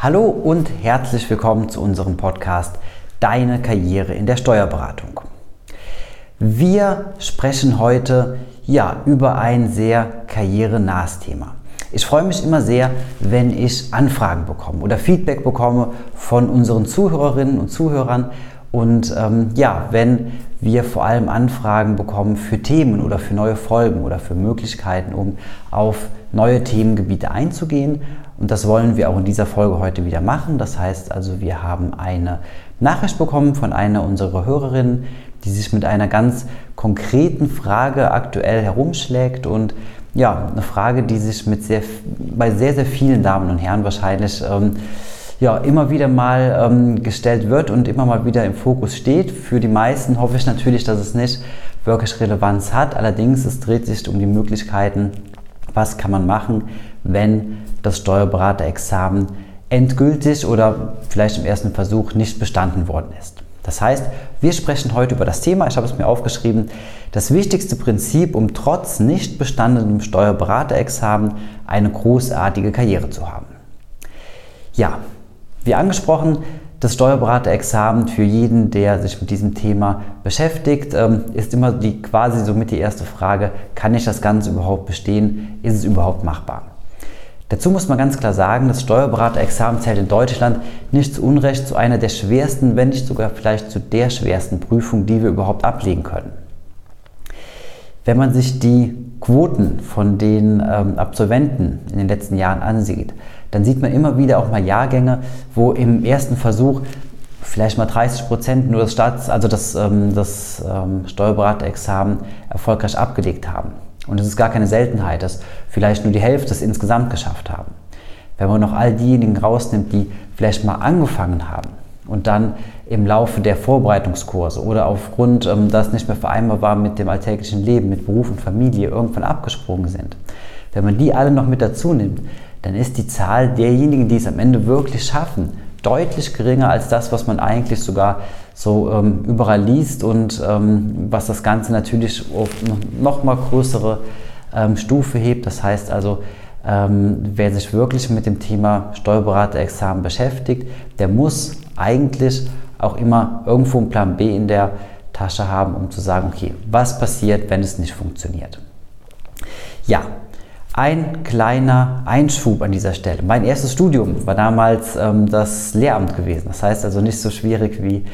Hallo und herzlich willkommen zu unserem Podcast Deine Karriere in der Steuerberatung. Wir sprechen heute ja über ein sehr karrierenahes Thema. Ich freue mich immer sehr, wenn ich Anfragen bekomme oder Feedback bekomme von unseren Zuhörerinnen und Zuhörern und ähm, ja, wenn wir vor allem Anfragen bekommen für Themen oder für neue Folgen oder für Möglichkeiten, um auf neue Themengebiete einzugehen. Und das wollen wir auch in dieser Folge heute wieder machen. Das heißt also, wir haben eine Nachricht bekommen von einer unserer Hörerinnen, die sich mit einer ganz konkreten Frage aktuell herumschlägt und ja, eine Frage, die sich mit sehr, bei sehr, sehr vielen Damen und Herren wahrscheinlich ähm, ja, immer wieder mal ähm, gestellt wird und immer mal wieder im Fokus steht. Für die meisten hoffe ich natürlich, dass es nicht wirklich Relevanz hat. Allerdings, es dreht sich um die Möglichkeiten, was kann man machen, wenn das Steuerberaterexamen endgültig oder vielleicht im ersten Versuch nicht bestanden worden ist. Das heißt, wir sprechen heute über das Thema, ich habe es mir aufgeschrieben, das wichtigste Prinzip, um trotz nicht bestandenem Steuerberaterexamen eine großartige Karriere zu haben. Ja, wie angesprochen, das Steuerberaterexamen für jeden, der sich mit diesem Thema beschäftigt, ähm, ist immer die quasi somit die erste Frage, kann ich das Ganze überhaupt bestehen? Ist es überhaupt machbar? Dazu muss man ganz klar sagen, das Steuerberaterexamen zählt in Deutschland nicht zu Unrecht zu einer der schwersten, wenn nicht sogar vielleicht zu der schwersten Prüfung, die wir überhaupt ablegen können. Wenn man sich die Quoten von den ähm, Absolventen in den letzten Jahren ansieht, dann sieht man immer wieder auch mal Jahrgänge, wo im ersten Versuch vielleicht mal 30 Prozent nur das, Staats-, also das, ähm, das ähm, Steuerberaterexamen erfolgreich abgelegt haben. Und es ist gar keine Seltenheit, dass vielleicht nur die Hälfte es insgesamt geschafft haben. Wenn man noch all diejenigen rausnimmt, die vielleicht mal angefangen haben und dann im Laufe der Vorbereitungskurse oder aufgrund, ähm, dass nicht mehr vereinbar war mit dem alltäglichen Leben, mit Beruf und Familie, irgendwann abgesprungen sind. Wenn man die alle noch mit dazu nimmt, dann ist die Zahl derjenigen, die es am Ende wirklich schaffen, deutlich geringer als das, was man eigentlich sogar so ähm, überall liest und ähm, was das Ganze natürlich auf noch mal größere ähm, Stufe hebt. Das heißt also, ähm, wer sich wirklich mit dem Thema Steuerberaterexamen beschäftigt, der muss eigentlich auch immer irgendwo einen Plan B in der Tasche haben, um zu sagen, okay, was passiert, wenn es nicht funktioniert. Ja, ein kleiner Einschub an dieser Stelle. Mein erstes Studium war damals ähm, das Lehramt gewesen. Das heißt also nicht so schwierig wie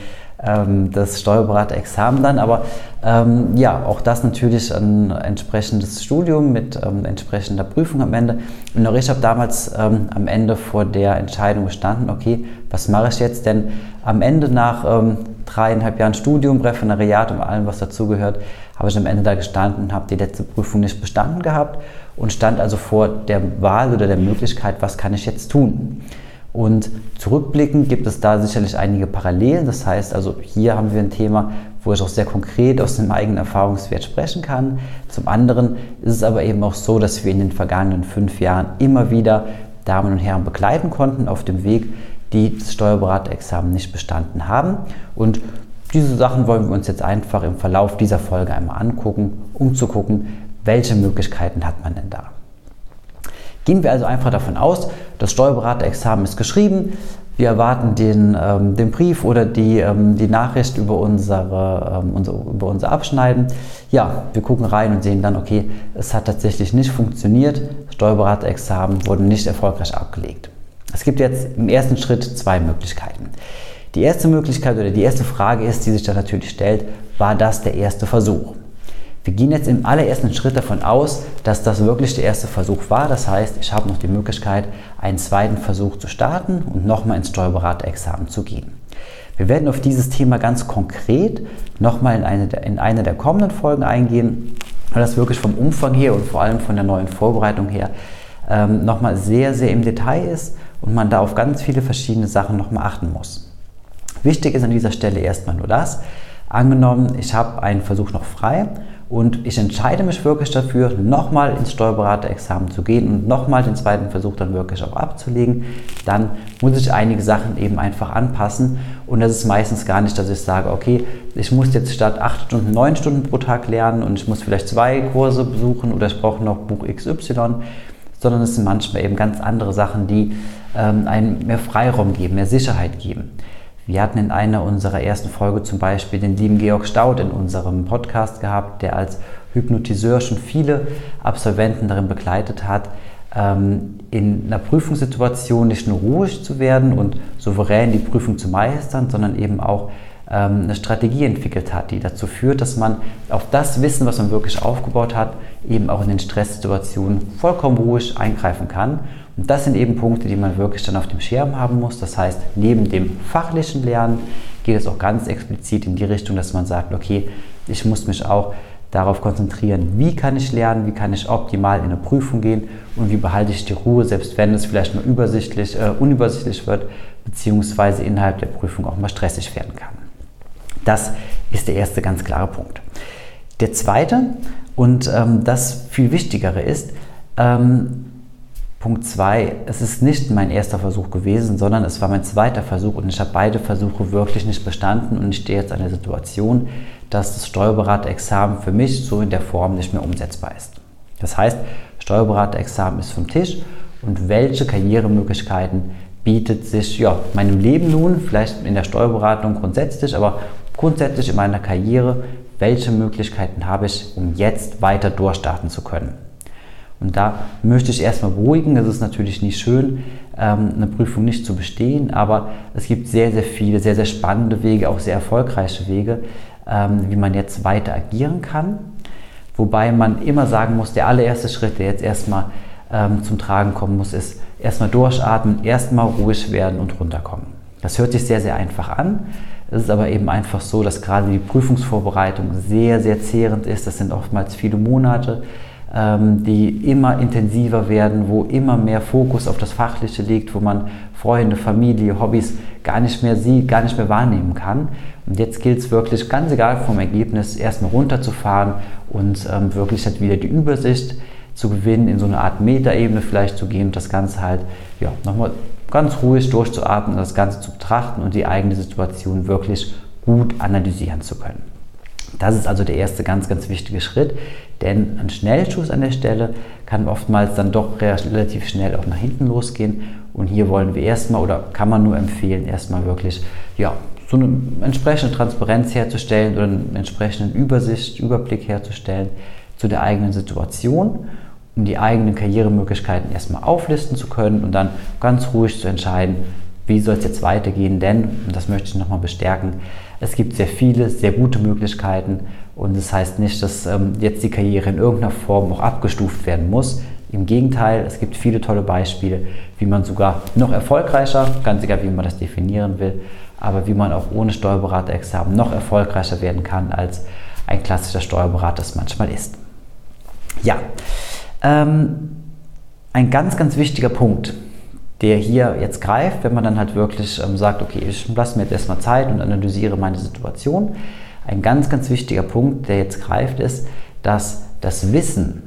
ähm, das Steuerberaterexamen dann, aber ähm, ja, auch das natürlich ein entsprechendes Studium mit ähm, entsprechender Prüfung am Ende. Und auch ich habe damals ähm, am Ende vor der Entscheidung gestanden, okay, was mache ich jetzt? Denn am Ende nach ähm, dreieinhalb Jahren Studium, Referendariat und allem, was dazugehört, habe ich am Ende da gestanden und habe die letzte Prüfung nicht bestanden gehabt und stand also vor der Wahl oder der Möglichkeit, was kann ich jetzt tun? Und zurückblickend gibt es da sicherlich einige Parallelen. Das heißt also, hier haben wir ein Thema, wo ich auch sehr konkret aus dem eigenen Erfahrungswert sprechen kann. Zum anderen ist es aber eben auch so, dass wir in den vergangenen fünf Jahren immer wieder Damen und Herren begleiten konnten auf dem Weg, die das Steuerberaterexamen nicht bestanden haben. Und diese Sachen wollen wir uns jetzt einfach im Verlauf dieser Folge einmal angucken, um zu gucken, welche Möglichkeiten hat man denn da. Gehen wir also einfach davon aus, das Steuerberaterexamen ist geschrieben, wir erwarten den, ähm, den Brief oder die, ähm, die Nachricht über, unsere, ähm, unser, über unser Abschneiden. Ja, wir gucken rein und sehen dann, okay, es hat tatsächlich nicht funktioniert, Steuerberaterexamen wurde nicht erfolgreich abgelegt. Es gibt jetzt im ersten Schritt zwei Möglichkeiten. Die erste Möglichkeit oder die erste Frage ist, die sich da natürlich stellt, war das der erste Versuch? Wir gehen jetzt im allerersten Schritt davon aus, dass das wirklich der erste Versuch war. Das heißt, ich habe noch die Möglichkeit, einen zweiten Versuch zu starten und nochmal ins Steuerberaterexamen zu gehen. Wir werden auf dieses Thema ganz konkret nochmal in eine, in eine der kommenden Folgen eingehen, weil das wirklich vom Umfang her und vor allem von der neuen Vorbereitung her ähm, nochmal sehr, sehr im Detail ist und man da auf ganz viele verschiedene Sachen nochmal achten muss. Wichtig ist an dieser Stelle erstmal nur das, angenommen, ich habe einen Versuch noch frei und ich entscheide mich wirklich dafür, nochmal ins Steuerberaterexamen zu gehen und nochmal den zweiten Versuch dann wirklich auch abzulegen, dann muss ich einige Sachen eben einfach anpassen. Und das ist meistens gar nicht, dass ich sage, okay, ich muss jetzt statt acht Stunden neun Stunden pro Tag lernen und ich muss vielleicht zwei Kurse besuchen oder ich brauche noch Buch XY, sondern es sind manchmal eben ganz andere Sachen, die ähm, einem mehr Freiraum geben, mehr Sicherheit geben. Wir hatten in einer unserer ersten Folge zum Beispiel den lieben Georg Staud in unserem Podcast gehabt, der als Hypnotiseur schon viele Absolventen darin begleitet hat, ähm, in einer Prüfungssituation nicht nur ruhig zu werden und souverän die Prüfung zu meistern, sondern eben auch ähm, eine Strategie entwickelt hat, die dazu führt, dass man auf das Wissen, was man wirklich aufgebaut hat, eben auch in den Stresssituationen vollkommen ruhig eingreifen kann und das sind eben Punkte, die man wirklich dann auf dem Schirm haben muss. Das heißt, neben dem fachlichen Lernen geht es auch ganz explizit in die Richtung, dass man sagt, okay, ich muss mich auch darauf konzentrieren, wie kann ich lernen, wie kann ich optimal in eine Prüfung gehen und wie behalte ich die Ruhe, selbst wenn es vielleicht mal übersichtlich, äh, unübersichtlich wird, beziehungsweise innerhalb der Prüfung auch mal stressig werden kann. Das ist der erste ganz klare Punkt. Der zweite und ähm, das viel wichtigere ist, ähm, Punkt 2, es ist nicht mein erster Versuch gewesen, sondern es war mein zweiter Versuch und ich habe beide Versuche wirklich nicht bestanden und ich stehe jetzt an der Situation, dass das Steuerberaterexamen für mich so in der Form nicht mehr umsetzbar ist. Das heißt, Steuerberaterexamen ist vom Tisch und welche Karrieremöglichkeiten bietet sich ja, meinem Leben nun, vielleicht in der Steuerberatung grundsätzlich, aber grundsätzlich in meiner Karriere, welche Möglichkeiten habe ich, um jetzt weiter durchstarten zu können. Und da möchte ich erstmal beruhigen. Es ist natürlich nicht schön, ähm, eine Prüfung nicht zu bestehen, aber es gibt sehr, sehr viele, sehr, sehr spannende Wege, auch sehr erfolgreiche Wege, ähm, wie man jetzt weiter agieren kann. Wobei man immer sagen muss, der allererste Schritt, der jetzt erstmal ähm, zum Tragen kommen muss, ist erstmal durchatmen, erstmal ruhig werden und runterkommen. Das hört sich sehr, sehr einfach an. Es ist aber eben einfach so, dass gerade die Prüfungsvorbereitung sehr, sehr zehrend ist. Das sind oftmals viele Monate die immer intensiver werden, wo immer mehr Fokus auf das Fachliche liegt, wo man Freunde, Familie, Hobbys gar nicht mehr sieht, gar nicht mehr wahrnehmen kann. Und jetzt gilt es wirklich, ganz egal vom Ergebnis, erstmal runterzufahren und ähm, wirklich halt wieder die Übersicht zu gewinnen, in so eine Art Metaebene vielleicht zu gehen und das Ganze halt ja, nochmal ganz ruhig durchzuatmen, das Ganze zu betrachten und die eigene Situation wirklich gut analysieren zu können. Das ist also der erste ganz, ganz wichtige Schritt, denn ein Schnellschuss an der Stelle kann oftmals dann doch relativ schnell auch nach hinten losgehen. Und hier wollen wir erstmal oder kann man nur empfehlen, erstmal wirklich ja, so eine entsprechende Transparenz herzustellen oder einen entsprechenden Übersicht, Überblick herzustellen zu der eigenen Situation, um die eigenen Karrieremöglichkeiten erstmal auflisten zu können und dann ganz ruhig zu entscheiden, wie soll es jetzt weitergehen, denn, und das möchte ich nochmal bestärken, es gibt sehr viele, sehr gute Möglichkeiten und das heißt nicht, dass ähm, jetzt die Karriere in irgendeiner Form auch abgestuft werden muss. Im Gegenteil, es gibt viele tolle Beispiele, wie man sogar noch erfolgreicher, ganz egal wie man das definieren will, aber wie man auch ohne Steuerberaterexamen noch erfolgreicher werden kann, als ein klassischer Steuerberater es manchmal ist. Ja, ähm, ein ganz, ganz wichtiger Punkt, der hier jetzt greift, wenn man dann halt wirklich ähm, sagt, okay, ich lasse mir jetzt erstmal Zeit und analysiere meine Situation. Ein ganz, ganz wichtiger Punkt, der jetzt greift, ist, dass das Wissen,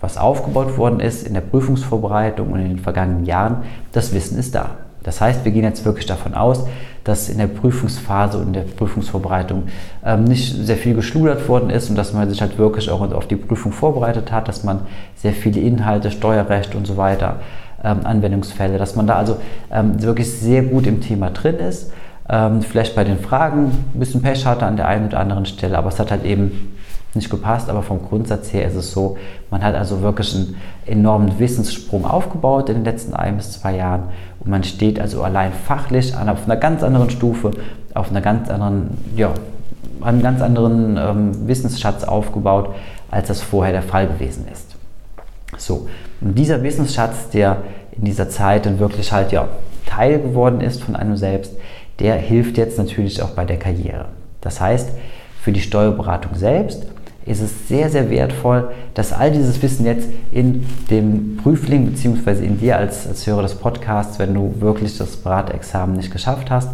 was aufgebaut worden ist in der Prüfungsvorbereitung und in den vergangenen Jahren, das Wissen ist da. Das heißt, wir gehen jetzt wirklich davon aus, dass in der Prüfungsphase und in der Prüfungsvorbereitung ähm, nicht sehr viel geschludert worden ist und dass man sich halt wirklich auch auf die Prüfung vorbereitet hat, dass man sehr viele Inhalte, Steuerrecht und so weiter ähm, Anwendungsfälle, dass man da also ähm, wirklich sehr gut im Thema drin ist. Ähm, vielleicht bei den Fragen ein bisschen Pech hatte an der einen oder anderen Stelle, aber es hat halt eben nicht gepasst, aber vom Grundsatz her ist es so, man hat also wirklich einen enormen Wissenssprung aufgebaut in den letzten ein bis zwei Jahren und man steht also allein fachlich auf einer ganz anderen Stufe, auf einer ganz anderen, ja, einen ganz anderen ähm, Wissensschatz aufgebaut, als das vorher der Fall gewesen ist. So, und dieser Wissensschatz, der in dieser Zeit dann wirklich halt ja Teil geworden ist von einem selbst, der hilft jetzt natürlich auch bei der Karriere. Das heißt, für die Steuerberatung selbst ist es sehr, sehr wertvoll, dass all dieses Wissen jetzt in dem Prüfling bzw. in dir als, als Hörer des Podcasts, wenn du wirklich das Beratexamen nicht geschafft hast,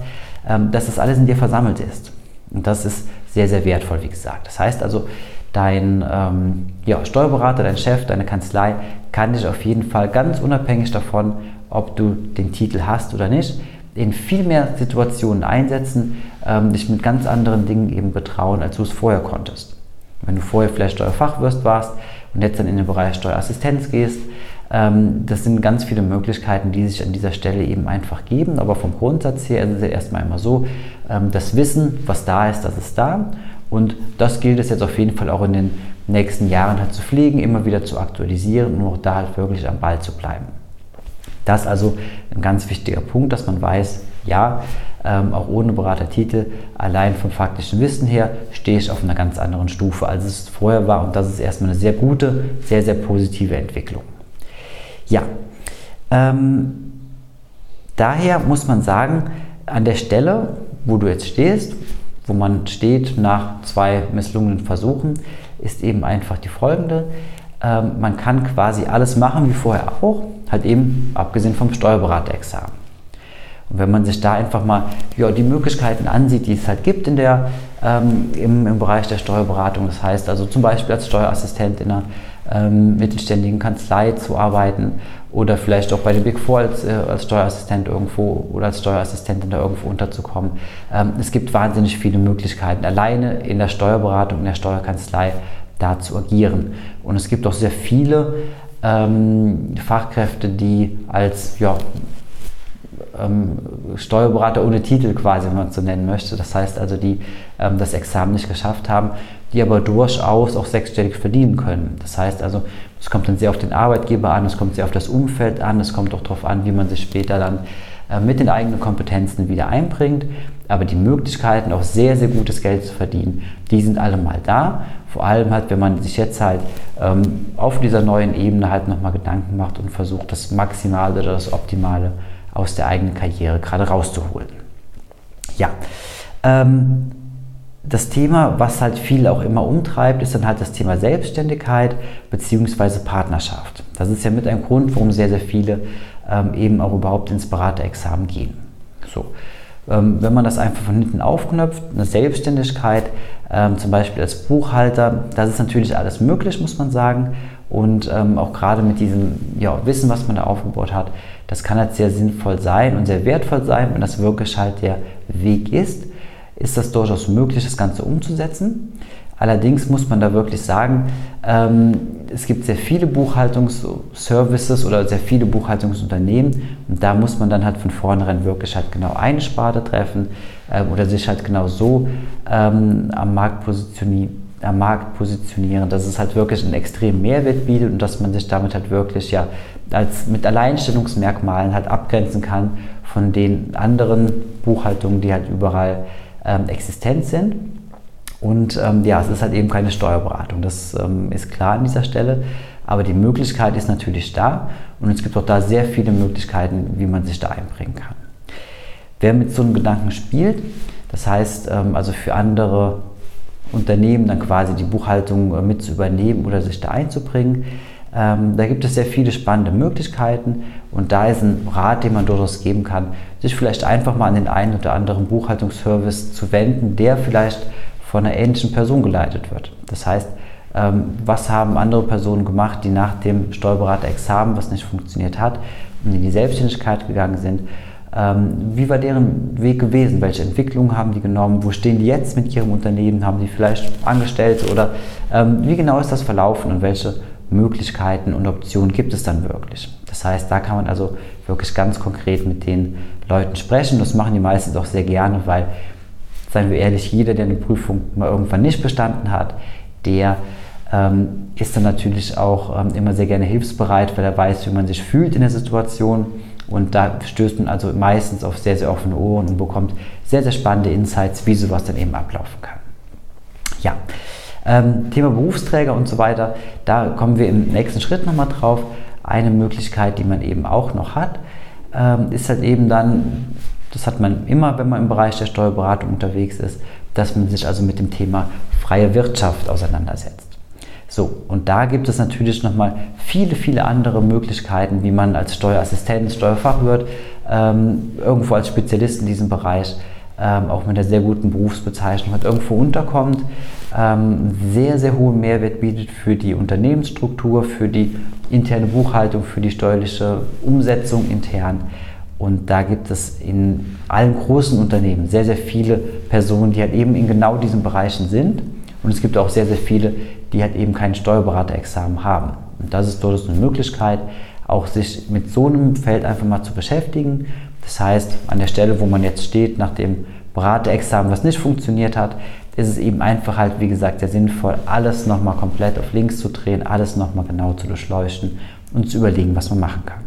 ähm, dass das alles in dir versammelt ist. Und das ist sehr, sehr wertvoll, wie gesagt. Das heißt also, dein ähm, ja, Steuerberater, dein Chef, deine Kanzlei kann dich auf jeden Fall ganz unabhängig davon, ob du den Titel hast oder nicht, in viel mehr Situationen einsetzen, ähm, dich mit ganz anderen Dingen eben betrauen, als du es vorher konntest. Wenn du vorher vielleicht Steuerfachwirt warst und jetzt dann in den Bereich Steuerassistenz gehst, Ähm, das sind ganz viele Möglichkeiten, die sich an dieser Stelle eben einfach geben. Aber vom Grundsatz her ist es ja erstmal immer so, ähm, das Wissen, was da ist, das ist da. Und das gilt es jetzt auf jeden Fall auch in den nächsten Jahren halt zu pflegen, immer wieder zu aktualisieren und auch da halt wirklich am Ball zu bleiben. Das ist also ein ganz wichtiger Punkt, dass man weiß, ja, ähm, auch ohne Beratertitel, allein vom faktischen Wissen her, stehe ich auf einer ganz anderen Stufe, als es vorher war. Und das ist erstmal eine sehr gute, sehr, sehr positive Entwicklung. Ja, ähm, daher muss man sagen, an der Stelle, wo du jetzt stehst, wo man steht nach zwei misslungenen Versuchen, ist eben einfach die folgende. Ähm, man kann quasi alles machen wie vorher auch, halt eben abgesehen vom Steuerberaterexamen. Und wenn man sich da einfach mal ja, die Möglichkeiten ansieht, die es halt gibt in der, ähm, im, im Bereich der Steuerberatung, das heißt also zum Beispiel als Steuerassistent in einer ähm, mittelständigen Kanzlei zu arbeiten oder vielleicht auch bei den Big Four als, äh, als Steuerassistent irgendwo oder als Steuerassistentin da irgendwo unterzukommen. Ähm, es gibt wahnsinnig viele Möglichkeiten, alleine in der Steuerberatung, in der Steuerkanzlei da zu agieren. Und es gibt auch sehr viele ähm, Fachkräfte, die als ja, ähm, Steuerberater ohne Titel quasi, wenn man es so nennen möchte. Das heißt also, die ähm, das Examen nicht geschafft haben, die aber durchaus auch sechsstellig verdienen können. Das heißt also, es kommt dann sehr auf den Arbeitgeber an, es kommt sehr auf das Umfeld an, es kommt auch darauf an, wie man sich später dann äh, mit den eigenen Kompetenzen wieder einbringt. Aber die Möglichkeiten, auch sehr, sehr gutes Geld zu verdienen, die sind alle mal da. Vor allem halt, wenn man sich jetzt halt ähm, auf dieser neuen Ebene halt nochmal Gedanken macht und versucht, das Maximale oder das Optimale aus der eigenen Karriere gerade rauszuholen. Ja, ähm, das Thema, was halt viele auch immer umtreibt, ist dann halt das Thema Selbstständigkeit bzw. Partnerschaft. Das ist ja mit ein Grund, warum sehr, sehr viele ähm, eben auch überhaupt ins Beraterexamen gehen. So. Ähm, wenn man das einfach von hinten aufknöpft, eine Selbstständigkeit, ähm, zum Beispiel als Buchhalter, das ist natürlich alles möglich, muss man sagen. Und ähm, auch gerade mit diesem ja, Wissen, was man da aufgebaut hat, das kann halt sehr sinnvoll sein und sehr wertvoll sein, wenn das wirklich halt der Weg ist, ist das durchaus möglich, das Ganze umzusetzen. Allerdings muss man da wirklich sagen, ähm, es gibt sehr viele Buchhaltungsservices oder sehr viele Buchhaltungsunternehmen. Und da muss man dann halt von vornherein wirklich halt genau eine Sparte treffen äh, oder sich halt genau so ähm, am Markt positionieren am Markt positionieren, dass es halt wirklich einen extremen Mehrwert bietet und dass man sich damit halt wirklich ja als mit Alleinstellungsmerkmalen halt abgrenzen kann von den anderen Buchhaltungen, die halt überall ähm, existent sind. Und ähm, ja, es ist halt eben keine Steuerberatung, das ähm, ist klar an dieser Stelle. Aber die Möglichkeit ist natürlich da und es gibt auch da sehr viele Möglichkeiten, wie man sich da einbringen kann. Wer mit so einem Gedanken spielt, das heißt ähm, also für andere Unternehmen dann quasi die Buchhaltung äh, mit zu übernehmen oder sich da einzubringen. Ähm, da gibt es sehr viele spannende Möglichkeiten und da ist ein Rat, den man durchaus geben kann, sich vielleicht einfach mal an den einen oder anderen Buchhaltungsservice zu wenden, der vielleicht von einer ähnlichen Person geleitet wird. Das heißt, ähm, was haben andere Personen gemacht, die nach dem Steuerberater-Examen, was nicht funktioniert hat, und in die Selbstständigkeit gegangen sind wie war deren Weg gewesen? Welche Entwicklungen haben die genommen? Wo stehen die jetzt mit ihrem Unternehmen? Haben die vielleicht Angestellte? Oder ähm, wie genau ist das verlaufen und welche Möglichkeiten und Optionen gibt es dann wirklich? Das heißt, da kann man also wirklich ganz konkret mit den Leuten sprechen. Das machen die meistens auch sehr gerne, weil, seien wir ehrlich, jeder, der eine Prüfung mal irgendwann nicht bestanden hat, der ähm, ist dann natürlich auch ähm, immer sehr gerne hilfsbereit, weil er weiß, wie man sich fühlt in der Situation und da stößt man also meistens auf sehr, sehr offene Ohren und bekommt sehr, sehr spannende Insights, wie sowas dann eben ablaufen kann. Ja, ähm, Thema Berufsträger und so weiter, da kommen wir im nächsten Schritt nochmal drauf. Eine Möglichkeit, die man eben auch noch hat, ähm, ist halt eben dann, das hat man immer, wenn man im Bereich der Steuerberatung unterwegs ist, dass man sich also mit dem Thema freie Wirtschaft auseinandersetzt. So, und da gibt es natürlich nochmal viele, viele andere Möglichkeiten, wie man als Steuerassistent, Steuerfachwirt, ähm, irgendwo als Spezialist in diesem Bereich, ähm, auch mit einer sehr guten Berufsbezeichnung hat, irgendwo unterkommt, ähm, sehr, sehr hohen Mehrwert bietet für die Unternehmensstruktur, für die interne Buchhaltung, für die steuerliche Umsetzung intern. Und da gibt es in allen großen Unternehmen sehr, sehr viele Personen, die halt eben in genau diesen Bereichen sind. Und es gibt auch sehr, sehr viele, die halt eben kein Steuerberaterexamen haben. Und das ist durchaus eine Möglichkeit, auch sich mit so einem Feld einfach mal zu beschäftigen. Das heißt, an der Stelle, wo man jetzt steht, nach dem Beraterexamen, was nicht funktioniert hat, ist es eben einfach halt, wie gesagt, sehr sinnvoll, alles nochmal komplett auf links zu drehen, alles nochmal genau zu durchleuchten und zu überlegen, was man machen kann.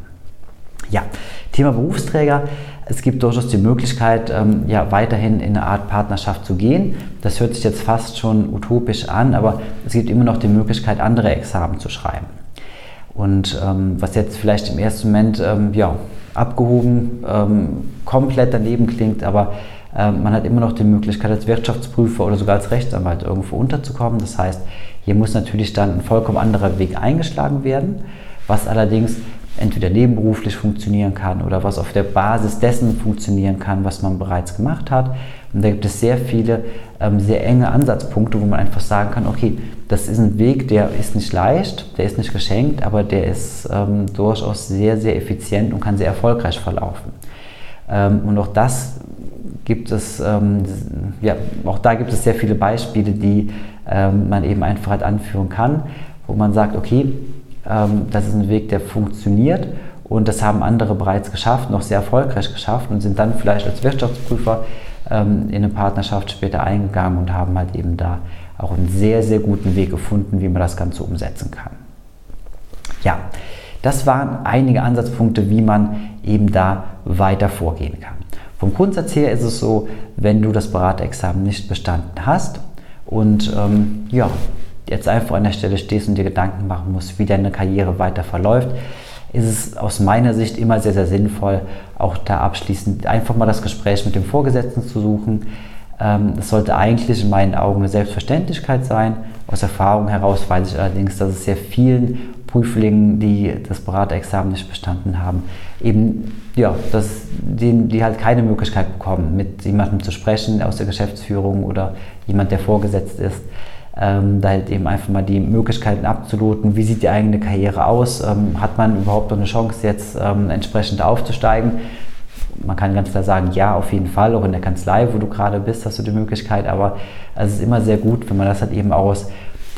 Ja, Thema Berufsträger. Es gibt durchaus die Möglichkeit, ähm, ja, weiterhin in eine Art Partnerschaft zu gehen. Das hört sich jetzt fast schon utopisch an, aber es gibt immer noch die Möglichkeit, andere Examen zu schreiben. Und ähm, was jetzt vielleicht im ersten Moment ähm, ja, abgehoben, ähm, komplett daneben klingt, aber ähm, man hat immer noch die Möglichkeit, als Wirtschaftsprüfer oder sogar als Rechtsanwalt irgendwo unterzukommen. Das heißt, hier muss natürlich dann ein vollkommen anderer Weg eingeschlagen werden, was allerdings entweder nebenberuflich funktionieren kann oder was auf der Basis dessen funktionieren kann, was man bereits gemacht hat. Und da gibt es sehr viele ähm, sehr enge Ansatzpunkte, wo man einfach sagen kann, okay, das ist ein Weg, der ist nicht leicht, der ist nicht geschenkt, aber der ist ähm, durchaus sehr, sehr effizient und kann sehr erfolgreich verlaufen. Ähm, und auch das gibt es, ähm, ja, auch da gibt es sehr viele Beispiele, die ähm, man eben einfach halt anführen kann, wo man sagt, okay, das ist ein Weg, der funktioniert und das haben andere bereits geschafft, noch sehr erfolgreich geschafft und sind dann vielleicht als Wirtschaftsprüfer ähm, in eine Partnerschaft später eingegangen und haben halt eben da auch einen sehr, sehr guten Weg gefunden, wie man das Ganze umsetzen kann. Ja, das waren einige Ansatzpunkte, wie man eben da weiter vorgehen kann. Vom Grundsatz her ist es so, wenn du das Beraterexamen nicht bestanden hast und ähm, ja, jetzt einfach an der Stelle stehst und dir Gedanken machen musst, wie deine Karriere weiter verläuft, ist es aus meiner Sicht immer sehr, sehr sinnvoll, auch da abschließend einfach mal das Gespräch mit dem Vorgesetzten zu suchen. Ähm, das sollte eigentlich in meinen Augen eine Selbstverständlichkeit sein. Aus Erfahrung heraus weiß ich allerdings, dass es sehr vielen Prüflingen, die das Beraterexamen nicht bestanden haben, eben, ja, dass die, die halt keine Möglichkeit bekommen, mit jemandem zu sprechen aus der Geschäftsführung oder jemand, der vorgesetzt ist ähm, da halt eben einfach mal die Möglichkeiten abzuloten, wie sieht die eigene Karriere aus, ähm, hat man überhaupt noch eine Chance jetzt ähm, entsprechend aufzusteigen. Man kann ganz klar sagen, ja, auf jeden Fall, auch in der Kanzlei, wo du gerade bist, hast du die Möglichkeit, aber es ist immer sehr gut, wenn man das halt eben aus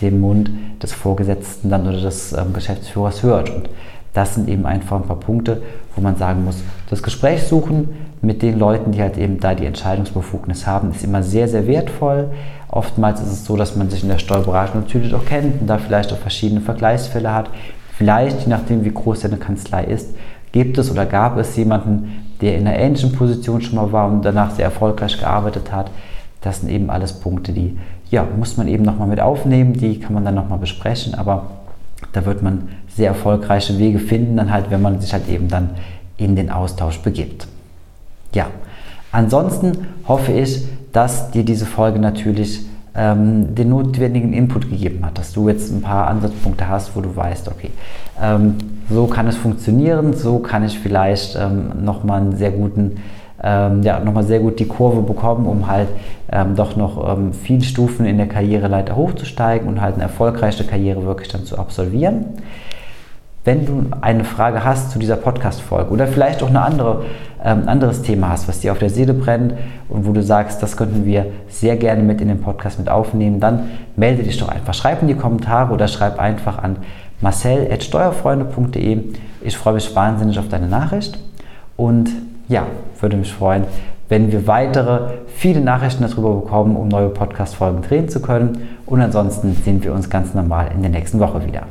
dem Mund des Vorgesetzten dann oder des ähm, Geschäftsführers hört. Und das sind eben einfach ein paar Punkte, wo man sagen muss, das Gespräch suchen mit den Leuten, die halt eben da die Entscheidungsbefugnis haben, ist immer sehr, sehr wertvoll. Oftmals ist es so, dass man sich in der Steuerberatung natürlich auch kennt und da vielleicht auch verschiedene Vergleichsfälle hat. Vielleicht, je nachdem, wie groß deine Kanzlei ist, gibt es oder gab es jemanden, der in einer ähnlichen Position schon mal war und danach sehr erfolgreich gearbeitet hat. Das sind eben alles Punkte, die ja, muss man eben nochmal mit aufnehmen, die kann man dann nochmal besprechen, aber da wird man sehr erfolgreiche Wege finden, dann halt, wenn man sich halt eben dann in den Austausch begibt. Ja, ansonsten hoffe ich, dass dir diese Folge natürlich ähm, den notwendigen Input gegeben hat, dass du jetzt ein paar Ansatzpunkte hast, wo du weißt, okay, ähm, so kann es funktionieren, so kann ich vielleicht ähm, nochmal einen sehr guten ähm, ja, nochmal sehr gut die Kurve bekommen, um halt ähm, doch noch ähm, viele Stufen in der Karriereleiter hochzusteigen und halt eine erfolgreiche Karriere wirklich dann zu absolvieren. Wenn du eine Frage hast zu dieser Podcast-Folge oder vielleicht auch ein andere, ähm, anderes Thema hast, was dir auf der Seele brennt und wo du sagst, das könnten wir sehr gerne mit in den Podcast mit aufnehmen, dann melde dich doch einfach. Schreib in die Kommentare oder schreib einfach an marcel.steuerfreunde.de. Ich freue mich wahnsinnig auf deine Nachricht und ja, würde mich freuen, wenn wir weitere viele Nachrichten darüber bekommen, um neue Podcast-Folgen drehen zu können. Und ansonsten sehen wir uns ganz normal in der nächsten Woche wieder.